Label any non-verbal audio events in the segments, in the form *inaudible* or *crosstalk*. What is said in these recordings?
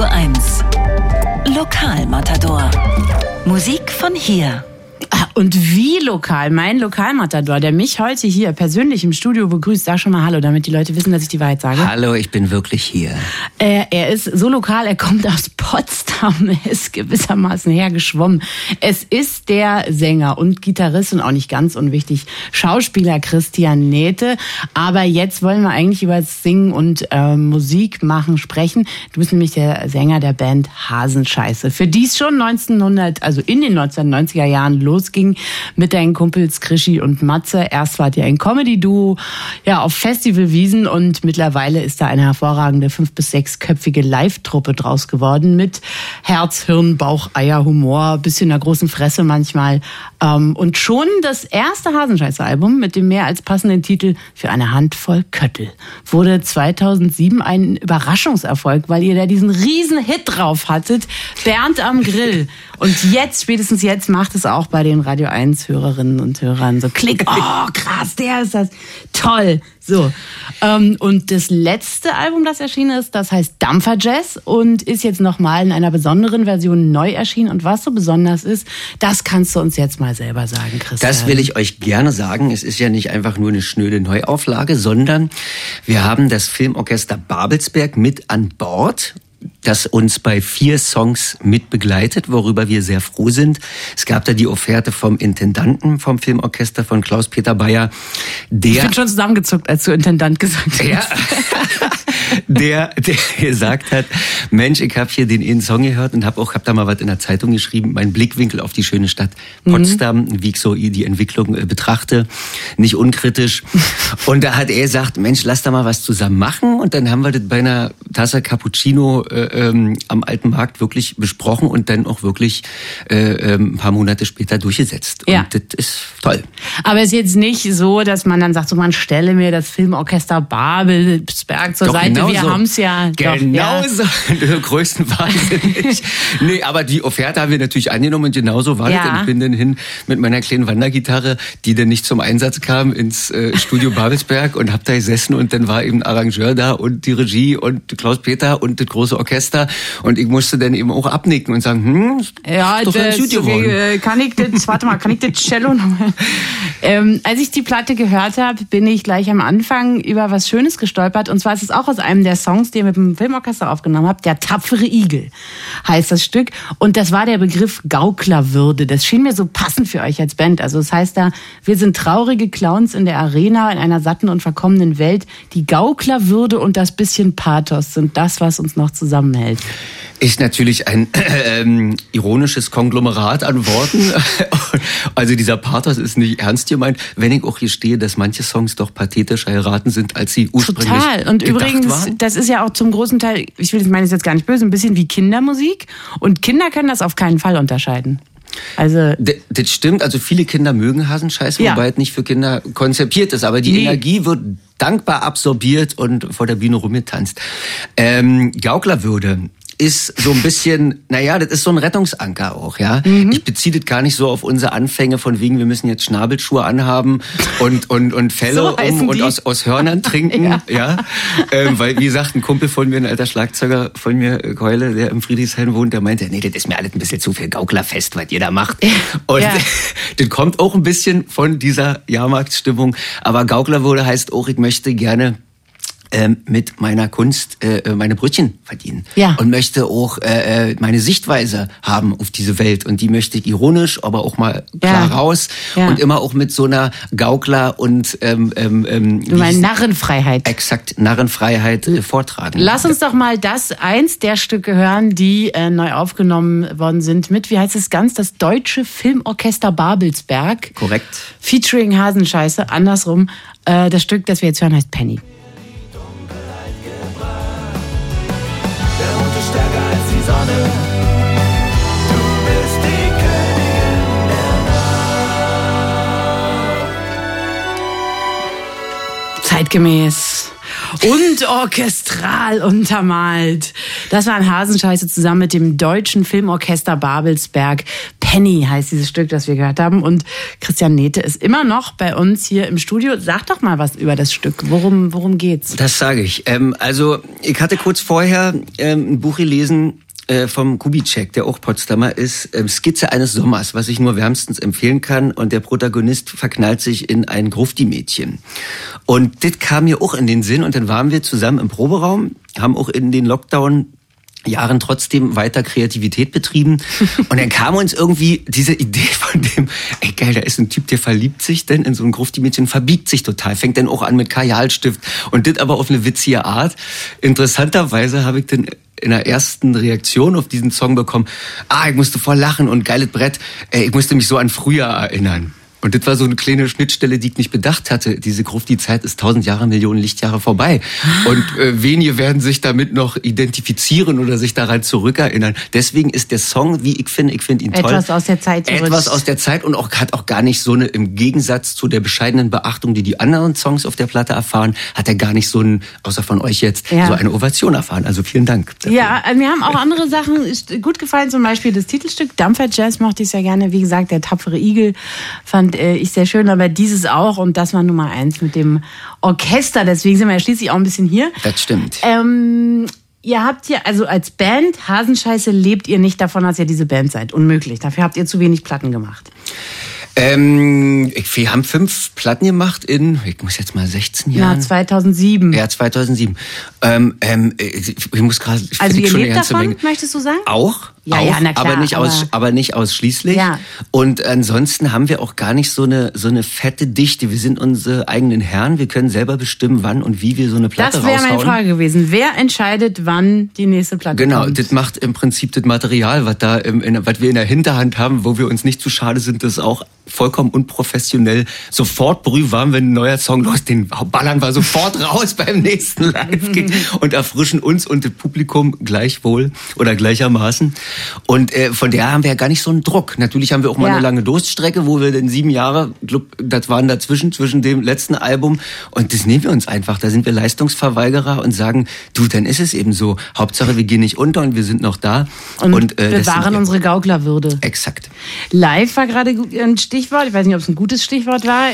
Radio 1. Lokalmatador. Musik von hier. Und wie lokal, mein Lokalmatador, der mich heute hier persönlich im Studio begrüßt, sag schon mal Hallo, damit die Leute wissen, dass ich die Wahrheit sage. Hallo, ich bin wirklich hier. Äh, er ist so lokal, er kommt aus Potsdam, *laughs* er ist gewissermaßen hergeschwommen. Es ist der Sänger und Gitarrist und auch nicht ganz unwichtig, Schauspieler Christian Nähte. Aber jetzt wollen wir eigentlich über Singen und äh, Musik machen sprechen. Du bist nämlich der Sänger der Band Hasenscheiße, für die es schon 1900, also in den 1990er Jahren losging mit deinen Kumpels Krischi und Matze. Erst wart ihr ein Comedy-Duo, ja, auf Festivalwiesen und mittlerweile ist da eine hervorragende fünf- bis sechsköpfige Live-Truppe draus geworden mit Herz, Hirn, Bauch, Eier, Humor, bisschen einer großen Fresse manchmal. Ähm, und schon das erste Hasenscheiße-Album mit dem mehr als passenden Titel für eine Handvoll Köttel wurde 2007 ein Überraschungserfolg, weil ihr da diesen riesen Hit drauf hattet, Bernd am Grill. Und jetzt, spätestens jetzt, macht es auch bei den Radio 1 Hörerinnen und Hörern so Klick. Oh, krass, der ist das. Toll. So. Ähm, und das letzte Album, das erschienen ist, das heißt Dampfer Jazz und ist jetzt nochmal in einer besonderen Version neu erschienen. Und was so besonders ist, das kannst du uns jetzt mal selber sagen, Christian. Das will ich euch gerne sagen. Es ist ja nicht einfach nur eine schnöde Neuauflage, sondern wir haben das Filmorchester Babelsberg mit an Bord das uns bei vier Songs mit begleitet, worüber wir sehr froh sind. Es gab da die Offerte vom Intendanten vom Filmorchester von Klaus-Peter Bayer, der ich bin schon zusammengezuckt, als du Intendant gesagt hast. Ja. *laughs* der, der gesagt hat, Mensch, ich habe hier den einen Song gehört und habe auch hab da mal was in der Zeitung geschrieben, mein Blickwinkel auf die schöne Stadt Potsdam, mhm. wie ich so die Entwicklung äh, betrachte, nicht unkritisch. Und da hat er gesagt, Mensch, lass da mal was zusammen machen. Und dann haben wir das bei einer Tasse Cappuccino äh, ähm, am Alten Markt wirklich besprochen und dann auch wirklich äh, ähm, ein paar Monate später durchgesetzt. Ja. Und das ist toll. Aber es ist jetzt nicht so, dass man dann sagt, so man stelle mir das Filmorchester Babelsberg zur Doch, Seite. Genau Wir so. haben's ja. Genau doch, ja. so. Der größten Wahnsinn nicht. *laughs* Nee, aber die Offerte haben wir natürlich angenommen und genauso war Ja. das. Ich bin dann hin mit meiner kleinen Wandergitarre, die dann nicht zum Einsatz kam, ins äh, Studio *laughs* Babelsberg und hab da gesessen und dann war eben Arrangeur da und die Regie und Klaus-Peter und das große Orchester und ich musste dann eben auch abnicken und sagen, hm, Ja, ist doch das, gut geworden. äh, kann ich das, warte mal, kann ich das Cello nochmal? *laughs* Ähm, als ich die Platte gehört habe, bin ich gleich am Anfang über was Schönes gestolpert. Und zwar ist es auch aus einem der Songs, die ihr mit dem Filmorchester aufgenommen habt. Der tapfere Igel heißt das Stück. Und das war der Begriff Gauklerwürde. Das schien mir so passend für euch als Band. Also das heißt da, wir sind traurige Clowns in der Arena in einer satten und verkommenen Welt. Die Gauklerwürde und das bisschen Pathos sind das, was uns noch zusammenhält. Ist natürlich ein *clears throat* ähm, ironisches Konglomerat an Worten. *laughs* Also dieser Pathos ist nicht ernst gemeint, wenn ich auch hier stehe, dass manche Songs doch pathetischer geraten sind, als sie ursprünglich Total. Und gedacht übrigens, das ist ja auch zum großen Teil, ich will das meine ich jetzt gar nicht böse, ein bisschen wie Kindermusik. Und Kinder können das auf keinen Fall unterscheiden. Also, D- Das stimmt, also viele Kinder mögen Hasenscheiße, Ja. wobei es nicht für Kinder konzipiert ist, aber die Nee. Energie wird dankbar absorbiert und vor der Bühne rumgetanzt. Ähm, Gauklerwürde ist so ein bisschen, naja, das ist so ein Rettungsanker auch, ja. Mhm. Ich beziehe das gar nicht so auf unsere Anfänge von wegen, wir müssen jetzt Schnabelschuhe anhaben und, und, und *laughs* Felle So um und aus, aus Hörnern trinken, *laughs* Ja. ja. Ähm, weil, wie gesagt, ein Kumpel von mir, ein alter Schlagzeuger von mir, äh, Keule, der im Friedrichshain wohnt, der meinte, nee, das ist mir alles ein bisschen zu viel Gauklerfest, was ihr da macht. Und Ja. *laughs* das kommt auch ein bisschen von dieser Jahrmarktstimmung. Aber Gauklerwürde heißt auch, ich möchte gerne mit meiner Kunst äh, meine Brötchen verdienen. Ja. Und möchte auch äh, äh, meine Sichtweise haben auf diese Welt. Und die möchte ich ironisch, aber auch mal klar Ja. raus. Ja. Und immer auch mit so einer Gaukler und ähm, ähm, ähm, du meinst Narrenfreiheit. exakt Narrenfreiheit äh, vortragen. Lass uns doch mal das eins der Stücke hören, die äh, neu aufgenommen worden sind mit, wie heißt es ganz, das Deutsche Filmorchester Babelsberg. Korrekt. Featuring Hasenscheiße, andersrum. Äh, das Stück, das wir jetzt hören, heißt Penny. Zeitgemäß. und orchestral untermalt. Das war ein Hasenscheiße zusammen mit dem deutschen Filmorchester Babelsberg. Penny heißt dieses Stück, das wir gehört haben. Und Christian Nete ist immer noch bei uns hier im Studio. Sag doch mal was über das Stück. Worum, worum geht's? Das sage ich. Ähm, also, ich hatte kurz vorher ähm, ein Buch gelesen, äh, vom Kubitschek, der auch Potsdamer ist, ähm, Skizze eines Sommers, was ich nur wärmstens empfehlen kann. Und der Protagonist verknallt sich in ein Grufti-Mädchen. Und das kam mir auch in den Sinn. Und dann waren wir zusammen im Proberaum, haben auch in den Lockdown Jahren trotzdem weiter Kreativität betrieben. *laughs* Und dann kam uns irgendwie diese Idee von dem, geil, da ist ein Typ, der verliebt sich denn in so ein Grufti-Mädchen, verbiegt sich total, fängt dann auch an mit Kajalstift und das aber auf eine witzige Art. Interessanterweise habe ich dann in der ersten Reaktion auf diesen Song bekommen, ah, ich musste voll lachen und geiles Brett, ey, ich musste mich so an Frühjahr erinnern. Und das war so eine kleine Schnittstelle, die ich nicht bedacht hatte. Diese Gruft, die Zeit ist tausend Jahre, Millionen Lichtjahre vorbei. Und äh, wenige werden sich damit noch identifizieren oder sich daran zurückerinnern. Deswegen ist der Song, wie ich finde, ich finde ihn toll. Etwas aus der Zeit zurück. Etwas aus der Zeit und auch hat auch gar nicht so eine, im Gegensatz zu der bescheidenen Beachtung, die die anderen Songs auf der Platte erfahren, hat er gar nicht so ein, außer von euch jetzt, Ja. so eine Ovation erfahren. Also vielen Dank. dafür. Ja, äh, mir haben auch andere Sachen ist gut gefallen, zum Beispiel das Titelstück Dampfer Jazz mochte ich sehr gerne. Wie gesagt, der tapfere Igel fand äh, ich sehr schön, aber dieses auch und das war Nummer eins mit dem Orchester. Deswegen sind wir ja schließlich auch ein bisschen hier. Das stimmt. Ähm, ihr habt hier, also als Band, Hasenscheiße, lebt ihr nicht davon, dass ihr diese Band seid. Unmöglich. Dafür habt ihr zu wenig Platten gemacht. Ähm, wir haben fünf Platten gemacht in, ich muss jetzt mal 16 Ja, Jahren. 2007. Ja, 2007. Ähm, ähm, ich muss gerade. Also ihr lebt davon, Menge. möchtest du sagen? Auch, Ja, auch ja, klar, aber nicht aus, aber- nicht ausschließlich. Ja. Und ansonsten haben wir auch gar nicht so eine so eine fette Dichte. Wir sind unsere eigenen Herren. Wir können selber bestimmen, wann und wie wir so eine Platte Das wäre raushauen. meine Frage gewesen. Wer entscheidet, wann die nächste Platte Genau, kommt? das macht im Prinzip das Material, was da im, in, was wir in der Hinterhand haben, wo wir uns nicht zu schade sind, das auch vollkommen unprofessionell sofort brühwarm, wenn ein neuer Song los, den ballern wir sofort *laughs* raus beim nächsten Live-Gig *laughs* und erfrischen uns und das Publikum gleichwohl oder gleichermaßen. Und äh, von der haben wir ja gar nicht so einen Druck. Natürlich haben wir auch mal Ja. eine lange Durststrecke, wo wir dann sieben Jahre, glaub, das waren dazwischen, zwischen dem letzten Album und das nehmen wir uns einfach. Da sind wir Leistungsverweigerer und sagen, du, dann ist es eben so. Hauptsache, wir gehen nicht unter und wir sind noch da. und, äh, das bewahren unsere Gauklerwürde. Exakt. Live war gerade ein Stichwort. Ich weiß nicht, ob es ein gutes Stichwort war.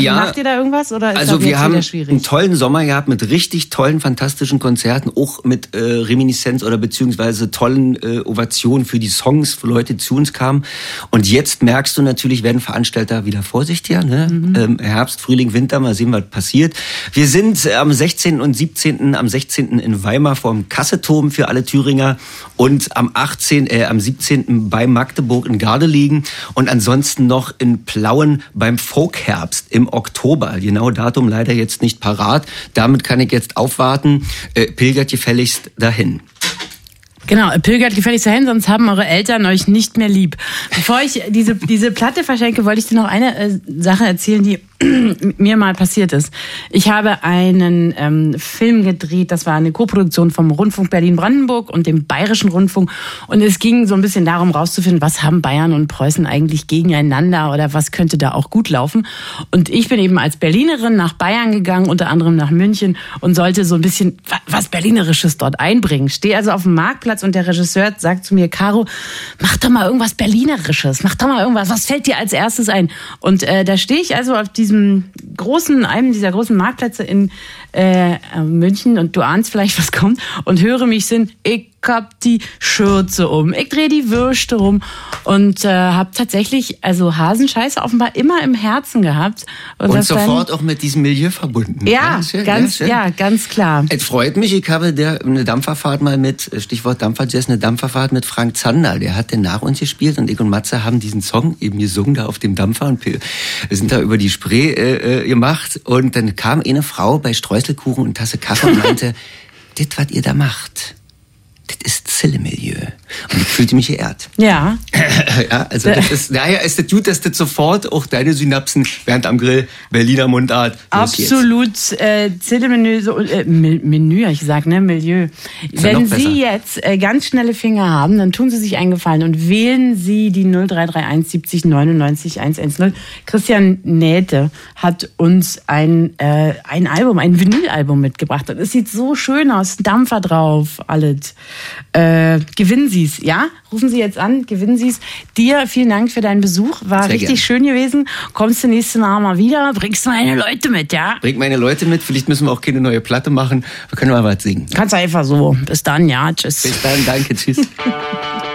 Ja. Macht ihr da irgendwas oder ist Also das wir haben einen tollen Sommer gehabt mit richtig tollen, fantastischen Konzerten, auch mit äh, Reminiszenz oder beziehungsweise tollen äh, Ovationen für die Songs, wo Leute zu uns kamen. Und jetzt merkst du natürlich, werden Veranstalter wieder vorsichtiger. Ne? Mhm. Ähm, Herbst, Frühling, Winter, mal sehen, was passiert. Wir sind äh, am 16. und 17. am 16. in Weimar vorm Kasseturm für alle Thüringer und am 18. Äh, am 17. bei Magdeburg in Gardelegen und ansonsten noch in Plauen beim Folkherbst im Oktober. Genau Datum leider jetzt nicht parat. Damit kann ich jetzt aufwarten. Äh, pilgert gefälligst dahin. Genau, pilgert gefälligst dahin, sonst haben eure Eltern euch nicht mehr lieb. Bevor ich diese, diese Platte verschenke, wollte ich dir noch eine äh, Sache erzählen, die *clears throat* mir mal passiert ist. Ich habe einen ähm, Film gedreht, das war eine Koproduktion vom Rundfunk Berlin-Brandenburg und dem Bayerischen Rundfunk. Und es ging so ein bisschen darum, rauszufinden, was haben Bayern und Preußen eigentlich gegeneinander oder was könnte da auch gut laufen. Und ich bin eben als Berlinerin nach Bayern gegangen, unter anderem nach München und sollte so ein bisschen wa- was Berlinerisches dort einbringen. Stehe also auf dem Marktplatz und der Regisseur sagt zu mir, Caro, mach doch mal irgendwas Berlinerisches, mach doch mal irgendwas, was fällt dir als erstes ein? Und äh, da stehe ich also auf diesem großen, einem dieser großen Marktplätze in äh, München und du ahnst vielleicht, was kommt und höre mich sind, ich hab die Schürze um, ich drehe die Würste rum und äh, habe tatsächlich also Hasenscheiße offenbar immer im Herzen gehabt. Und dann- sofort auch mit diesem Milieu verbunden. ja, schön, ganz, schön. ja, ganz klar. Es freut mich, ich habe der, eine Dampferfahrt mal mit, Stichwort Dampferjazz, eine Dampferfahrt mit Frank Zander. Der hat den nach uns gespielt und ich und Matze haben diesen Song eben gesungen da auf dem Dampfer und wir sind da über die Spree äh, äh, gemacht und dann kam eine Frau bei Streuselkuchen und Tasse Kaffee und meinte, *laughs* das, was ihr da macht, das ist Zille-Milieu. Und ich fühlte mich geehrt. Ja. *laughs* ja, also das ist, daher ist es gut, dass das sofort auch deine Synapsen während am Grill Berliner Mundart. Absolut äh, Zille-Menü, so, äh, Menü, ich gesagt, ne, Milieu. Wenn. Sie jetzt äh, ganz schnelle Finger haben, dann tun Sie sich einen Gefallen und wählen Sie die 0331 70 99 110. Christian Nähte hat uns ein, äh, ein Album, ein Vinylalbum mitgebracht. Und es sieht so schön aus, Dampfer drauf, alles. Äh, gewinnen Sie es, ja? Rufen Sie jetzt an, gewinnen Sie es. Dir vielen Dank für deinen Besuch, war Sehr richtig gerne. schön gewesen. Kommst du nächste Mal mal wieder, bringst meine Leute mit, ja? Bringt meine Leute mit, vielleicht müssen wir auch keine neue Platte machen. Wir können mal was singen. Kannst einfach so. Bis dann, ja. Tschüss. Bis dann, danke, tschüss. *laughs*